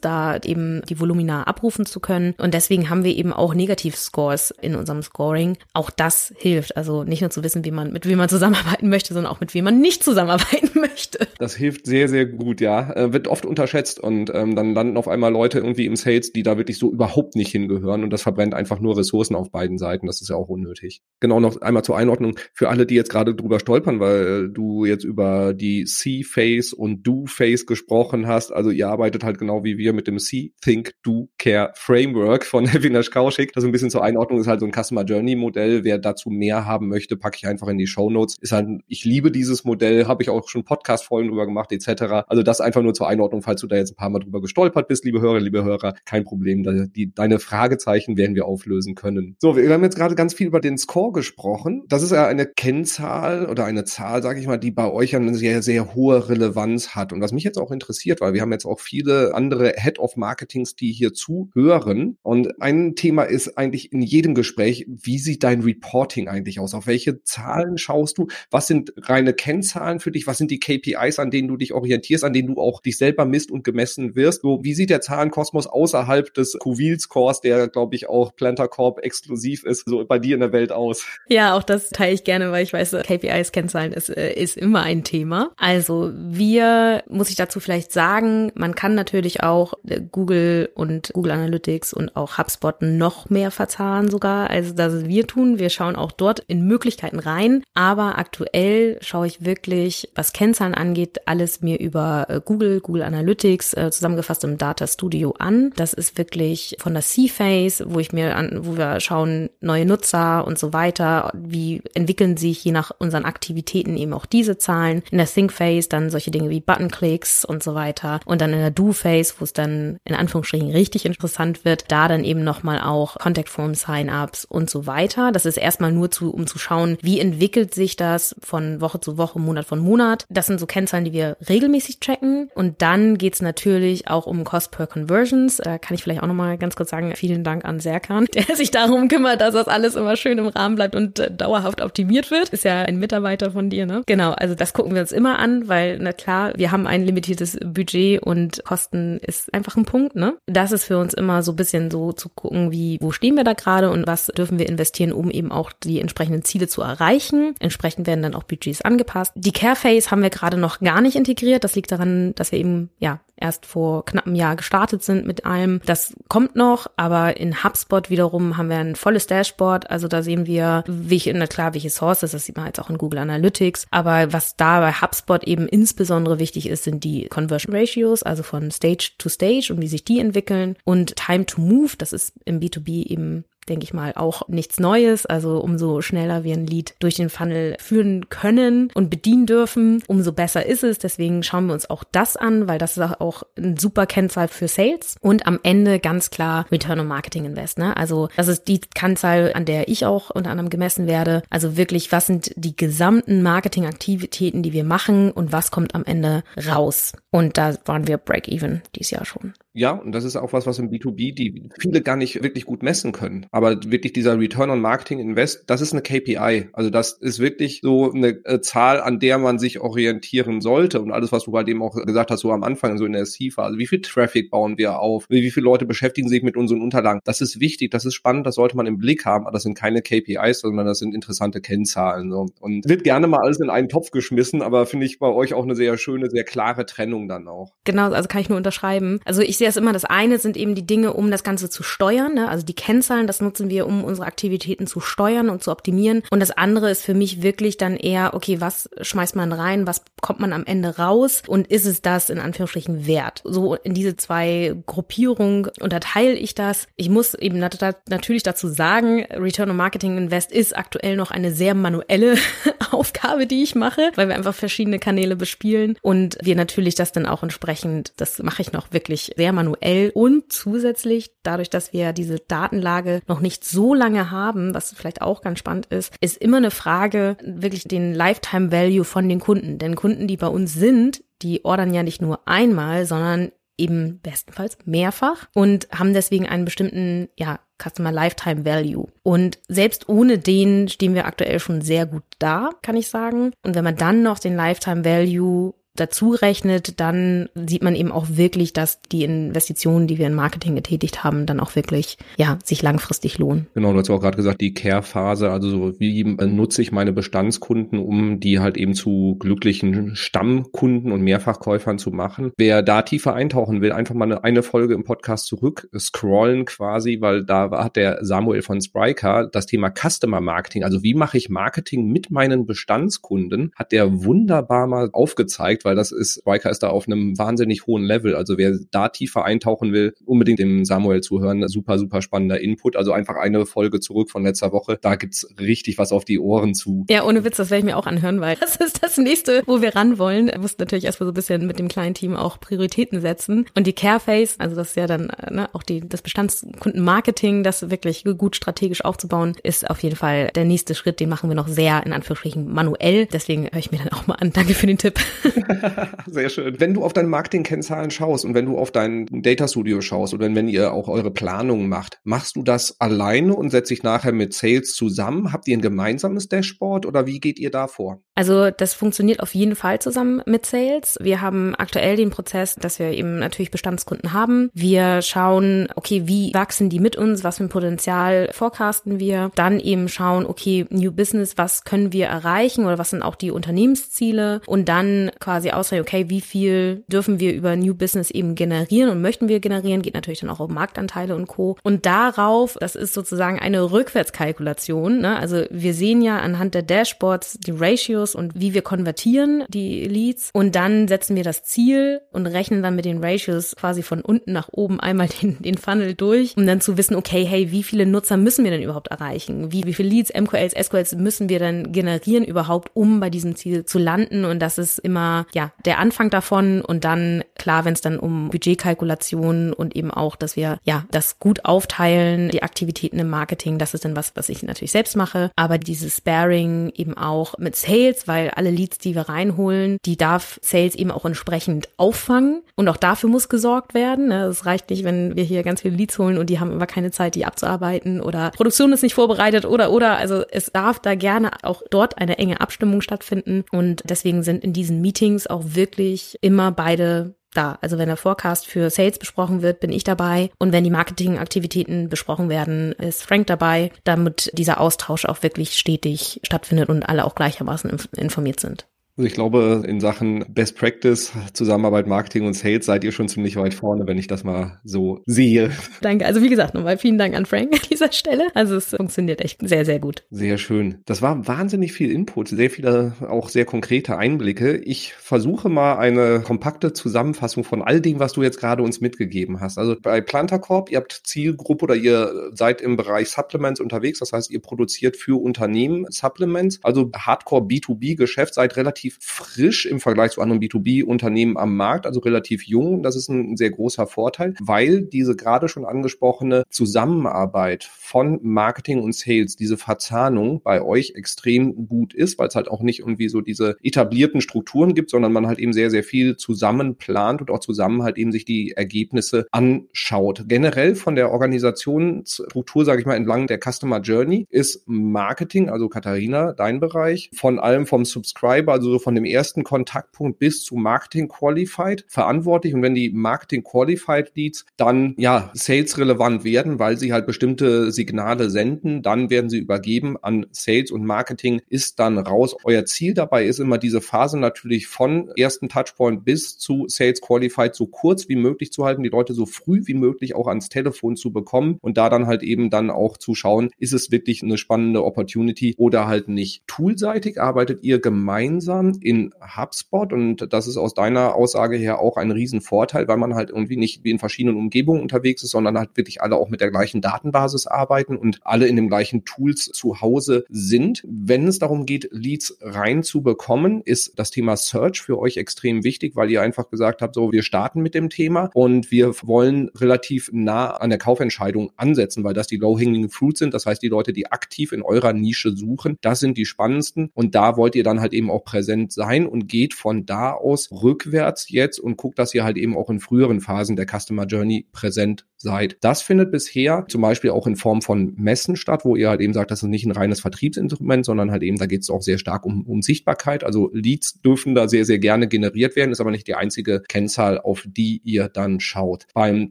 da eben die Volumina abrufen zu können. Und deswegen haben wir eben auch Negativ-Scores in unserem Scoring. Auch das hilft. Also nicht nur zu wissen, wie man, mit wem man zusammenarbeiten möchte, sondern auch mit wem man nicht zusammenarbeiten möchte. Das hilft sehr, sehr gut, ja. Äh, wird oft unterschätzt und ähm, dann landen auf einmal Leute irgendwie im Sales, die da wirklich so überhaupt nicht hingehören und das verbrennt einfach nur Ressourcen auf beiden Seiten. Das ist ja auch unnötig. Genau noch einmal zur Einordnung für alle, die jetzt gerade drüber stolpern, weil äh, du jetzt über die C-Phase und Do-Phase gesprochen hast. Also ihr arbeitet halt genau wie wir mit dem C-Think, Do, Care Framework von Avinash Kaushik. Das ist ein bisschen zur Einordnung ist halt so ein Customer Journey Modell. Wer dazu mehr haben möchte, packe ich einfach in die Show Notes. Ist halt, ich liebe dieses Modell, habe ich auch schon Podcast-Folgen drüber gemacht, etc. Also das einfach nur zur Einordnung, falls du da jetzt ein paar Mal drüber gestolpert bist, liebe Hörer, liebe Hörer, kein Problem. Die, deine Fragezeichen werden wir auflösen können. So, wir haben jetzt gerade ganz viel über den Score gesprochen. Das ist ja eine Kennzahl oder eine Zahl, sage ich mal, die bei euch eine sehr, sehr hohe Relevanz hat. Und was mich jetzt auch interessiert, weil wir haben jetzt auch viele andere Head of Marketings, die hier zuhören. Und ein Thema ist eigentlich in jedem Gespräch, wie sieht dein Report Reporting eigentlich aus? Auf welche Zahlen schaust du? Was sind reine Kennzahlen für dich? Was sind die KPIs, an denen du dich orientierst, an denen du auch dich selber misst und gemessen wirst? So, wie sieht der Zahlenkosmos außerhalb des Covil-Scores, der, glaube ich, auch Planter Corp exklusiv ist, so bei dir in der Welt aus? Ja, auch das teile ich gerne, weil ich weiß, KPIs, Kennzahlen ist, äh, ist immer ein Thema. Also wir, muss ich dazu vielleicht sagen, man kann natürlich auch äh, Google und Google Analytics und auch HubSpot noch mehr verzahnen sogar, als das wir tun. Wir schauen auch dort in Möglichkeiten rein, aber aktuell schaue ich wirklich, was Kennzahlen angeht, alles mir über äh, Google, Google Analytics zusammengefasst im Data Studio an. Das ist wirklich von der C-Phase, wo ich mir an, wo wir schauen, neue Nutzer und so weiter, wie entwickeln sich je nach unseren Aktivitäten eben auch diese Zahlen. In der Think Phase dann solche Dinge wie Button-Clicks und so weiter. Und dann in der Do Phase, wo es dann in Anführungsstrichen richtig interessant wird, da dann eben nochmal auch Contact Form Sign-ups und so weiter. Das ist erstmal nur zu, um zu schauen, wie entwickelt sich das von Woche zu Woche, Monat von Monat. Das sind so Kennzahlen, die wir regelmäßig tracken. Und dann geht's natürlich auch um Cost per Conversions. Da kann ich vielleicht auch nochmal ganz kurz sagen, vielen Dank an Serkan, der sich darum kümmert, dass das alles immer schön im Rahmen bleibt und äh, dauerhaft optimiert wird. Ist ja ein Mitarbeiter von dir, ne? Genau, also das gucken wir uns immer an, weil, na klar, wir haben ein limitiertes Budget und Kosten ist einfach ein Punkt, ne? Das ist für uns immer so ein bisschen so zu gucken, wie, wo stehen wir da gerade und was dürfen wir investieren, um eben auch die entsprechenden Ziele zu erreichen. Entsprechend werden dann auch Budgets angepasst. Die Care Phase haben wir gerade noch gar nicht integriert. Das liegt daran, dass wir eben, ja, erst vor knapp einem Jahr gestartet sind mit allem. Das kommt noch, aber in HubSpot wiederum haben wir ein volles Dashboard. Also da sehen wir, welche, na klar, welche Sources, das sieht man jetzt auch in Google Analytics. Aber was da bei HubSpot eben insbesondere wichtig ist, sind die Conversion Ratios, also von Stage to Stage und wie sich die entwickeln. Und Time to Move, das ist im B2B eben denke ich mal, auch nichts Neues. Also umso schneller wir ein Lied durch den Funnel führen können und bedienen dürfen, umso besser ist es. Deswegen schauen wir uns auch das an, weil das ist auch ein super Kennzahl für Sales. Und am Ende ganz klar Return on Marketing Invest. Ne? Also das ist die Kennzahl, an der ich auch unter anderem gemessen werde. Also wirklich, was sind die gesamten Marketingaktivitäten, die wir machen und was kommt am Ende raus? Und da waren wir Break-Even dieses Jahr schon. Ja, und das ist auch was, was im B2B die viele gar nicht wirklich gut messen können. Aber wirklich dieser Return on Marketing Invest, das ist eine KPI. Also das ist wirklich so eine äh, Zahl, an der man sich orientieren sollte. Und alles, was du bei dem auch gesagt hast, so am Anfang, so in der. Also wie viel Traffic bauen wir auf? Wie viele Leute beschäftigen sich mit unseren Unterlagen? Das ist wichtig, das ist spannend, das sollte man im Blick haben. Aber das sind keine KPIs, sondern das sind interessante Kennzahlen. So. Und wird gerne mal alles in einen Topf geschmissen, aber finde ich bei euch auch eine sehr schöne, sehr klare Trennung dann auch. Genau, also kann ich nur unterschreiben. Also ich sehe es immer, das eine sind eben die Dinge, um das Ganze zu steuern, ne? also die Kennzahlen, das nutzen wir, um unsere Aktivitäten zu steuern und zu optimieren. Und das andere ist für mich wirklich dann eher, okay, was schmeißt man rein, was kommt man am Ende raus und ist es das in Anführungsstrichen wert? So in diese zwei Gruppierungen unterteile ich das. Ich muss eben natürlich dazu sagen, Return on Marketing Invest ist aktuell noch eine sehr manuelle Aufgabe, die ich mache, weil wir einfach verschiedene Kanäle bespielen und wir natürlich das dann auch entsprechend, das mache ich noch wirklich sehr manuell und zusätzlich dadurch, dass wir diese Datenlage noch nicht so lange haben, was vielleicht auch ganz spannend ist, ist immer eine Frage wirklich den Lifetime Value von den Kunden. Denn Kunden, die bei uns sind, die ordern ja nicht nur einmal, sondern eben bestenfalls mehrfach und haben deswegen einen bestimmten, ja, Customer Lifetime Value. Und selbst ohne den stehen wir aktuell schon sehr gut da, kann ich sagen. Und wenn man dann noch den Lifetime Value dazu rechnet, dann sieht man eben auch wirklich, dass die Investitionen, die wir in Marketing getätigt haben, dann auch wirklich, ja, sich langfristig lohnen. Genau, du hast auch gerade gesagt, die Care-Phase, also so wie nutze ich meine Bestandskunden, um die halt eben zu glücklichen Stammkunden und Mehrfachkäufern zu machen. Wer da tiefer eintauchen will, einfach mal eine, Folge im Podcast zurück scrollen quasi, weil da hat der Samuel von Spriker das Thema Customer Marketing, also wie mache ich Marketing mit meinen Bestandskunden, hat der wunderbar mal aufgezeigt, weil das ist, Riker ist da auf einem wahnsinnig hohen Level. Also wer da tiefer eintauchen will, unbedingt dem Samuel zuhören. Super, super spannender Input. Also einfach eine Folge zurück von letzter Woche. Da gibt's richtig was auf die Ohren zu. Ja, ohne Witz, das werde ich mir auch anhören, weil das ist das nächste, wo wir ran wollen. Wir mussten natürlich erstmal so ein bisschen mit dem kleinen Team auch Prioritäten setzen. Und die Careface, also das ist ja dann ne, auch die, das Bestandskundenmarketing, das wirklich gut strategisch aufzubauen, ist auf jeden Fall der nächste Schritt. Den machen wir noch sehr in Anführungsstrichen manuell. Deswegen höre ich mir dann auch mal an. Danke für den Tipp. Sehr schön. Wenn du auf deine Marketing-Kennzahlen schaust und wenn du auf dein Data Studio schaust oder wenn ihr auch eure Planungen macht, machst du das alleine und setzt dich nachher mit Sales zusammen? Habt ihr ein gemeinsames Dashboard oder wie geht ihr da vor? Also das funktioniert auf jeden Fall zusammen mit Sales. Wir haben aktuell den Prozess, dass wir eben natürlich Bestandskunden haben. Wir schauen, okay, wie wachsen die mit uns? Was für ein Potenzial forecasten wir? Dann eben schauen, okay, New Business, was können wir erreichen oder was sind auch die Unternehmensziele? Und dann quasi auswählen, okay, wie viel dürfen wir über New Business eben generieren und möchten wir generieren? Geht natürlich dann auch um Marktanteile und Co. Und darauf, das ist sozusagen eine Rückwärtskalkulation. Ne? Also wir sehen ja anhand der Dashboards die Ratios und wie wir konvertieren die Leads. Und dann setzen wir das Ziel und rechnen dann mit den Ratios quasi von unten nach oben einmal den, den Funnel durch, um dann zu wissen, okay, hey, wie viele Nutzer müssen wir denn überhaupt erreichen? Wie, wie viele Leads, MQLs, SQLs müssen wir denn generieren überhaupt, um bei diesem Ziel zu landen? Und das ist immer, ja, der Anfang davon und dann, klar, wenn es dann um Budgetkalkulationen und eben auch, dass wir, ja, das gut aufteilen, die Aktivitäten im Marketing, das ist dann was, was ich natürlich selbst mache. Aber dieses Sparing eben auch mit Sales, weil alle Leads, die wir reinholen, die darf Sales eben auch entsprechend auffangen. Und auch dafür muss gesorgt werden. Ne? Es reicht nicht, wenn wir hier ganz viele Leads holen und die haben immer keine Zeit, die abzuarbeiten oder Produktion ist nicht vorbereitet oder oder. Also es darf da gerne auch dort eine enge Abstimmung stattfinden. Und deswegen sind in diesen Meetings auch wirklich immer beide da. Also wenn der Forecast für Sales besprochen wird, bin ich dabei. Und wenn die Marketingaktivitäten besprochen werden, ist Frank dabei, damit dieser Austausch auch wirklich stetig stattfindet und alle auch gleichermaßen informiert sind. Also ich glaube, in Sachen Best Practice, Zusammenarbeit, Marketing und Sales seid ihr schon ziemlich weit vorne, wenn ich das mal so sehe. Danke. Also wie gesagt, nochmal vielen Dank an Frank an dieser Stelle. Also es funktioniert echt sehr, sehr gut. Sehr schön. Das war wahnsinnig viel Input, sehr viele auch sehr konkrete Einblicke. Ich versuche mal eine kompakte Zusammenfassung von all dem, was du jetzt gerade uns mitgegeben hast. Also bei Plantercorp, ihr habt Zielgruppe oder ihr seid im Bereich Supplements unterwegs. Das heißt, ihr produziert für Unternehmen Supplements. Also Hardcore B2B-Geschäft, seid relativ relativ frisch im Vergleich zu anderen B2B-Unternehmen am Markt, also relativ jung. Das ist ein sehr großer Vorteil, weil diese gerade schon angesprochene Zusammenarbeit von Marketing und Sales, diese Verzahnung bei euch extrem gut ist, weil es halt auch nicht irgendwie so diese etablierten Strukturen gibt, sondern man halt eben sehr, sehr viel zusammen plant und auch zusammen halt eben sich die Ergebnisse anschaut. Generell von der Organisationsstruktur, sage ich mal, entlang der Customer Journey ist Marketing, also Katharina, dein Bereich, von allem vom Subscriber, also so von dem ersten Kontaktpunkt bis zu Marketing Qualified verantwortlich. Und wenn die Marketing Qualified Leads dann ja Sales relevant werden, weil sie halt bestimmte Signale senden, dann werden sie übergeben an Sales und Marketing ist dann raus. Euer Ziel dabei ist immer diese Phase natürlich von ersten Touchpoint bis zu Sales Qualified so kurz wie möglich zu halten, die Leute so früh wie möglich auch ans Telefon zu bekommen und da dann halt eben dann auch zu schauen, ist es wirklich eine spannende Opportunity oder halt nicht. Toolseitig arbeitet ihr gemeinsam in HubSpot und das ist aus deiner Aussage her auch ein Riesenvorteil, weil man halt irgendwie nicht wie in verschiedenen Umgebungen unterwegs ist, sondern halt wirklich alle auch mit der gleichen Datenbasis arbeiten und alle in dem gleichen Tools zu Hause sind. Wenn es darum geht, Leads reinzubekommen, ist das Thema Search für euch extrem wichtig, weil ihr einfach gesagt habt, so wir starten mit dem Thema und wir wollen relativ nah an der Kaufentscheidung ansetzen, weil das die low-hanging fruit sind. Das heißt, die Leute, die aktiv in eurer Nische suchen, das sind die spannendsten und da wollt ihr dann halt eben auch präsent präsent sein und geht von da aus rückwärts jetzt und guckt, dass ihr halt eben auch in früheren Phasen der Customer Journey präsent seid. Das findet bisher zum Beispiel auch in Form von Messen statt, wo ihr halt eben sagt, das ist nicht ein reines Vertriebsinstrument, sondern halt eben, da geht es auch sehr stark um, um Sichtbarkeit. Also Leads dürfen da sehr, sehr gerne generiert werden, ist aber nicht die einzige Kennzahl, auf die ihr dann schaut. Beim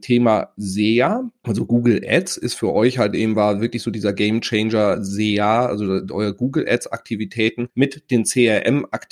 Thema SEA, also Google Ads, ist für euch halt eben war wirklich so dieser Game Changer SEA, also euer Google Ads Aktivitäten mit den CRM Aktivitäten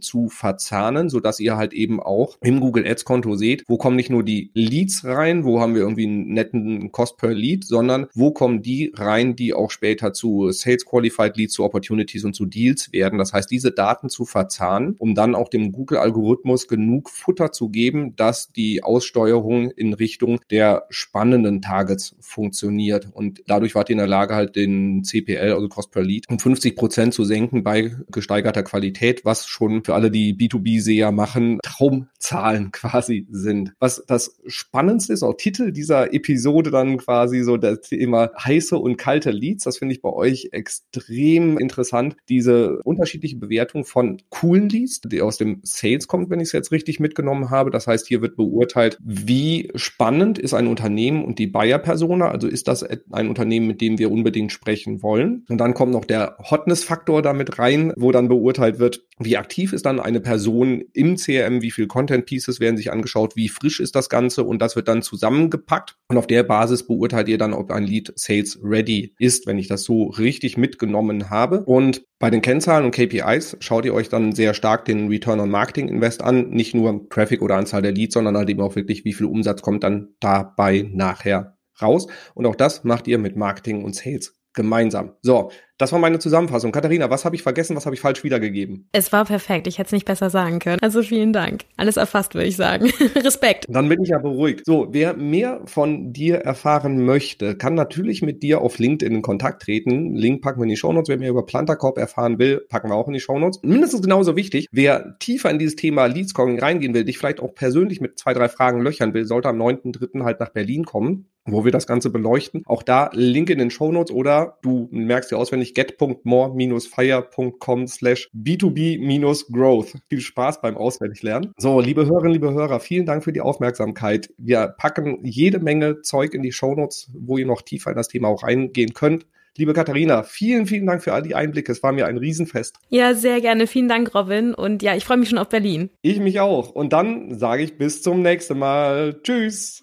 zu verzahnen, so dass ihr halt eben auch im Google Ads Konto seht, wo kommen nicht nur die Leads rein, wo haben wir irgendwie einen netten Cost per Lead, sondern wo kommen die rein, die auch später zu Sales Qualified Leads, zu Opportunities und zu Deals werden. Das heißt, diese Daten zu verzahnen, um dann auch dem Google-Algorithmus genug Futter zu geben, dass die Aussteuerung in Richtung der spannenden Targets funktioniert. Und dadurch wart ihr in der Lage, halt den CPL, also Cost per Lead, um 50 Prozent zu senken bei gesteigerter Qualität Qualität, was schon für alle, die B2B-Seher machen, Traumzahlen quasi sind. Was das Spannendste ist, auch Titel dieser Episode dann quasi so das Thema heiße und kalte Leads. Das finde ich bei euch extrem interessant. Diese unterschiedliche Bewertung von coolen Leads, die aus dem Sales kommt, wenn ich es jetzt richtig mitgenommen habe. Das heißt, hier wird beurteilt, wie spannend ist ein Unternehmen und die Buyer-Persona. Also ist das ein Unternehmen, mit dem wir unbedingt sprechen wollen. Und dann kommt noch der Hotness-Faktor damit rein, wo dann beurteilt wird, wie aktiv ist dann eine Person im CRM, wie viel Content Pieces werden sich angeschaut, wie frisch ist das Ganze? Und das wird dann zusammengepackt. Und auf der Basis beurteilt ihr dann, ob ein Lead Sales ready ist, wenn ich das so richtig mitgenommen habe. Und bei den Kennzahlen und KPIs schaut ihr euch dann sehr stark den Return on Marketing Invest an, nicht nur Traffic oder Anzahl der Leads, sondern halt eben auch wirklich, wie viel Umsatz kommt dann dabei nachher raus. Und auch das macht ihr mit Marketing und Sales gemeinsam. So, das war meine Zusammenfassung. Katharina, was habe ich vergessen, was habe ich falsch wiedergegeben? Es war perfekt. Ich hätte es nicht besser sagen können. Also vielen Dank. Alles erfasst, würde ich sagen. Respekt. Dann bin ich ja beruhigt. So, wer mehr von dir erfahren möchte, kann natürlich mit dir auf LinkedIn in Kontakt treten. Link packen wir in die Shownotes. Wer mehr über Planterkorb erfahren will, packen wir auch in die Shownotes. Mindestens genauso wichtig, wer tiefer in dieses Thema Lead Scoring reingehen will, dich vielleicht auch persönlich mit zwei, drei Fragen löchern will, sollte am 9.3. halt nach Berlin kommen wo wir das Ganze beleuchten. Auch da Link in den Shownotes oder du merkst dir auswendig get.more-fire.com slash b2b-growth. Viel Spaß beim Auswendiglernen. So, liebe Hörerinnen, liebe Hörer, vielen Dank für die Aufmerksamkeit. Wir packen jede Menge Zeug in die Shownotes, wo ihr noch tiefer in das Thema auch reingehen könnt. Liebe Katharina, vielen, vielen Dank für all die Einblicke. Es war mir ein Riesenfest. Ja, sehr gerne. Vielen Dank, Robin. Und ja, ich freue mich schon auf Berlin. Ich mich auch. Und dann sage ich bis zum nächsten Mal. Tschüss.